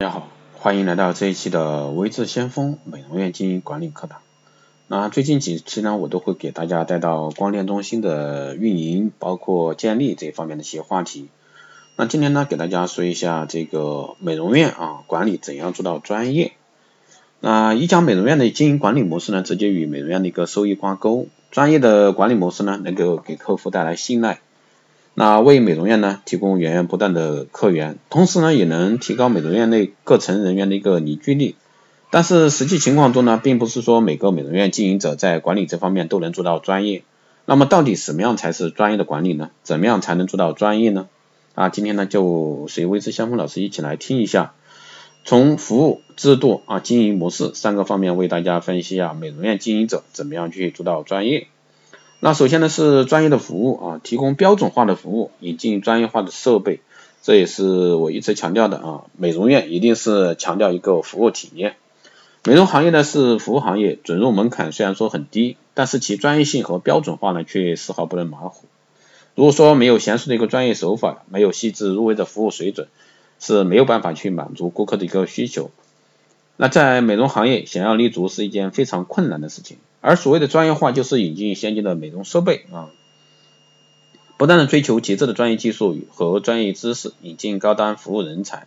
大家好，欢迎来到这一期的微智先锋美容院经营管理课堂。那最近几期呢，我都会给大家带到光电中心的运营，包括建立这方面的一些话题。那今天呢，给大家说一下这个美容院啊管理怎样做到专业。那一家美容院的经营管理模式呢，直接与美容院的一个收益挂钩。专业的管理模式呢，能够给客户带来信赖。那为美容院呢提供源源不断的客源，同时呢也能提高美容院内各层人员的一个凝聚力。但是实际情况中呢，并不是说每个美容院经营者在管理这方面都能做到专业。那么到底什么样才是专业的管理呢？怎么样才能做到专业呢？啊，今天呢就随微之相锋老师一起来听一下，从服务、制度啊、经营模式三个方面为大家分析一下美容院经营者怎么样去做到专业。那首先呢是专业的服务啊，提供标准化的服务，引进专业化的设备，这也是我一直强调的啊。美容院一定是强调一个服务体验。美容行业呢是服务行业，准入门槛虽然说很低，但是其专业性和标准化呢却丝毫不能马虎。如果说没有娴熟的一个专业手法，没有细致入微的服务水准，是没有办法去满足顾客的一个需求。那在美容行业想要立足是一件非常困难的事情。而所谓的专业化，就是引进先进的美容设备啊，不断的追求极致的专业技术和专业知识，引进高端服务人才。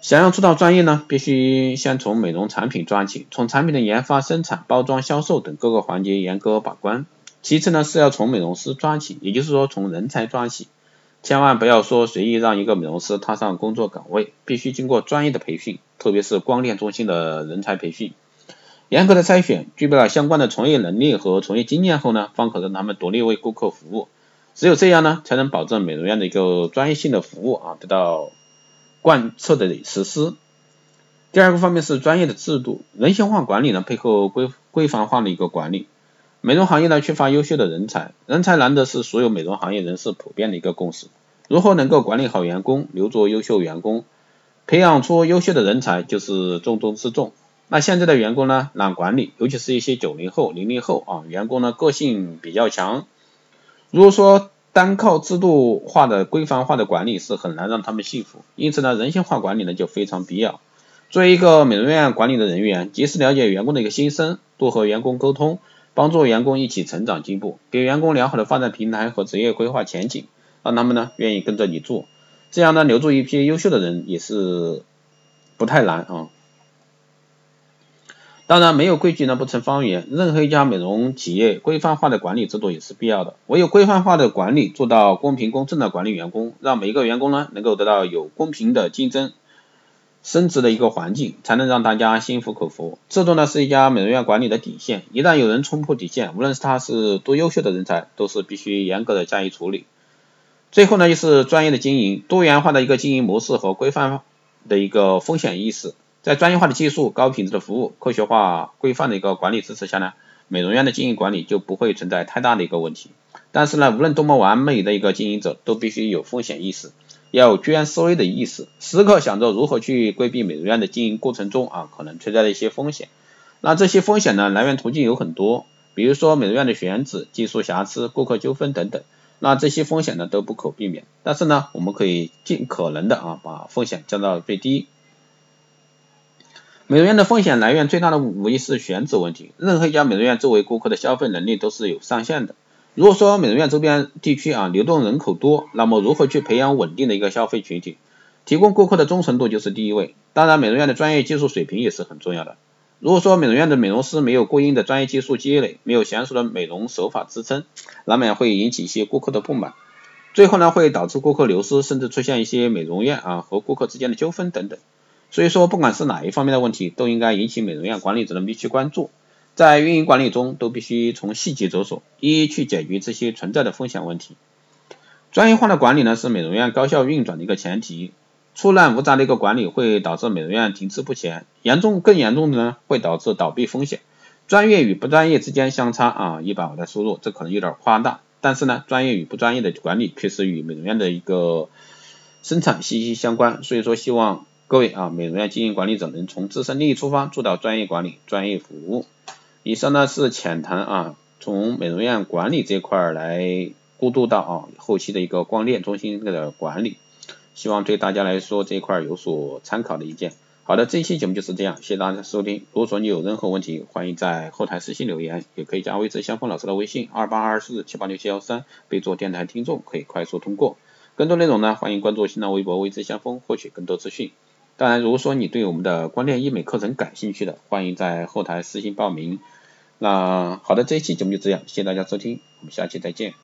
想要做到专业呢，必须先从美容产品抓起，从产品的研发、生产、包装、销售等各个环节严格把关。其次呢，是要从美容师抓起，也就是说从人才抓起，千万不要说随意让一个美容师踏上工作岗位，必须经过专业的培训，特别是光电中心的人才培训。严格的筛选，具备了相关的从业能力和从业经验后呢，方可让他们独立为顾客服务。只有这样呢，才能保证美容院的一个专业性的服务啊得到贯彻的实施。第二个方面是专业的制度，人性化管理呢，配合规规范化的一个管理。美容行业呢缺乏优秀的人才，人才难得是所有美容行业人士普遍的一个共识。如何能够管理好员工，留住优秀员工，培养出优秀的人才，就是重中之重。那现在的员工呢，难管理，尤其是一些九零后、零零后啊，员工呢个性比较强。如果说单靠制度化的规范化的管理是很难让他们幸福，因此呢，人性化管理呢就非常必要。作为一个美容院管理的人员，及时了解员工的一个心声，多和员工沟通，帮助员工一起成长进步，给员工良好的发展平台和职业规划前景，让他们呢愿意跟着你做，这样呢留住一批优秀的人也是不太难啊。当然，没有规矩呢不成方圆。任何一家美容企业，规范化的管理制度也是必要的。唯有规范化的管理，做到公平公正的管理员工，让每一个员工呢能够得到有公平的竞争、升职的一个环境，才能让大家心服口服。制度呢是一家美容院管理的底线，一旦有人冲破底线，无论是他是多优秀的人才，都是必须严格的加以处理。最后呢，就是专业的经营，多元化的一个经营模式和规范的一个风险意识。在专业化的技术、高品质的服务、科学化规范的一个管理支持下呢，美容院的经营管理就不会存在太大的一个问题。但是呢，无论多么完美的一个经营者，都必须有风险意识，要有居安思危的意识，时刻想着如何去规避美容院的经营过程中啊可能存在的一些风险。那这些风险呢，来源途径有很多，比如说美容院的选址、技术瑕疵、顾客纠纷等等。那这些风险呢都不可避免，但是呢，我们可以尽可能的啊把风险降到最低。美容院的风险来源最大的无疑是选址问题。任何一家美容院作为顾客的消费能力都是有上限的。如果说美容院周边地区啊流动人口多，那么如何去培养稳定的一个消费群体，提供顾客的忠诚度就是第一位。当然，美容院的专业技术水平也是很重要的。如果说美容院的美容师没有过硬的专业技术积累，没有娴熟的美容手法支撑，难免会引起一些顾客的不满，最后呢会导致顾客流失，甚至出现一些美容院啊和顾客之间的纠纷等等。所以说，不管是哪一方面的问题，都应该引起美容院管理者的密切关注。在运营管理中，都必须从细节着手，一一去解决这些存在的风险问题。专业化的管理呢，是美容院高效运转的一个前提。粗乱无杂的一个管理会导致美容院停滞不前，严重更严重的呢，会导致倒闭风险。专业与不专业之间相差啊一百，我的收入，这可能有点夸大，但是呢，专业与不专业的管理确实与美容院的一个生产息息相关。所以说，希望。各位啊，美容院经营管理者能从自身利益出发，做到专业管理、专业服务。以上呢是浅谈啊，从美容院管理这块来过渡到啊后期的一个光电中心的管理。希望对大家来说这一块有所参考的意见。好的，这一期节目就是这样，谢谢大家收听。如果说你有任何问题，欢迎在后台私信留言，也可以加微之相锋老师的微信二八二四七八六七幺三，备注电台听众，可以快速通过。更多内容呢，欢迎关注新浪微博微之相锋，获取更多资讯。当然，如果说你对我们的光电医美课程感兴趣的，欢迎在后台私信报名。那好的，这一期节目就这样，谢谢大家收听，我们下期再见。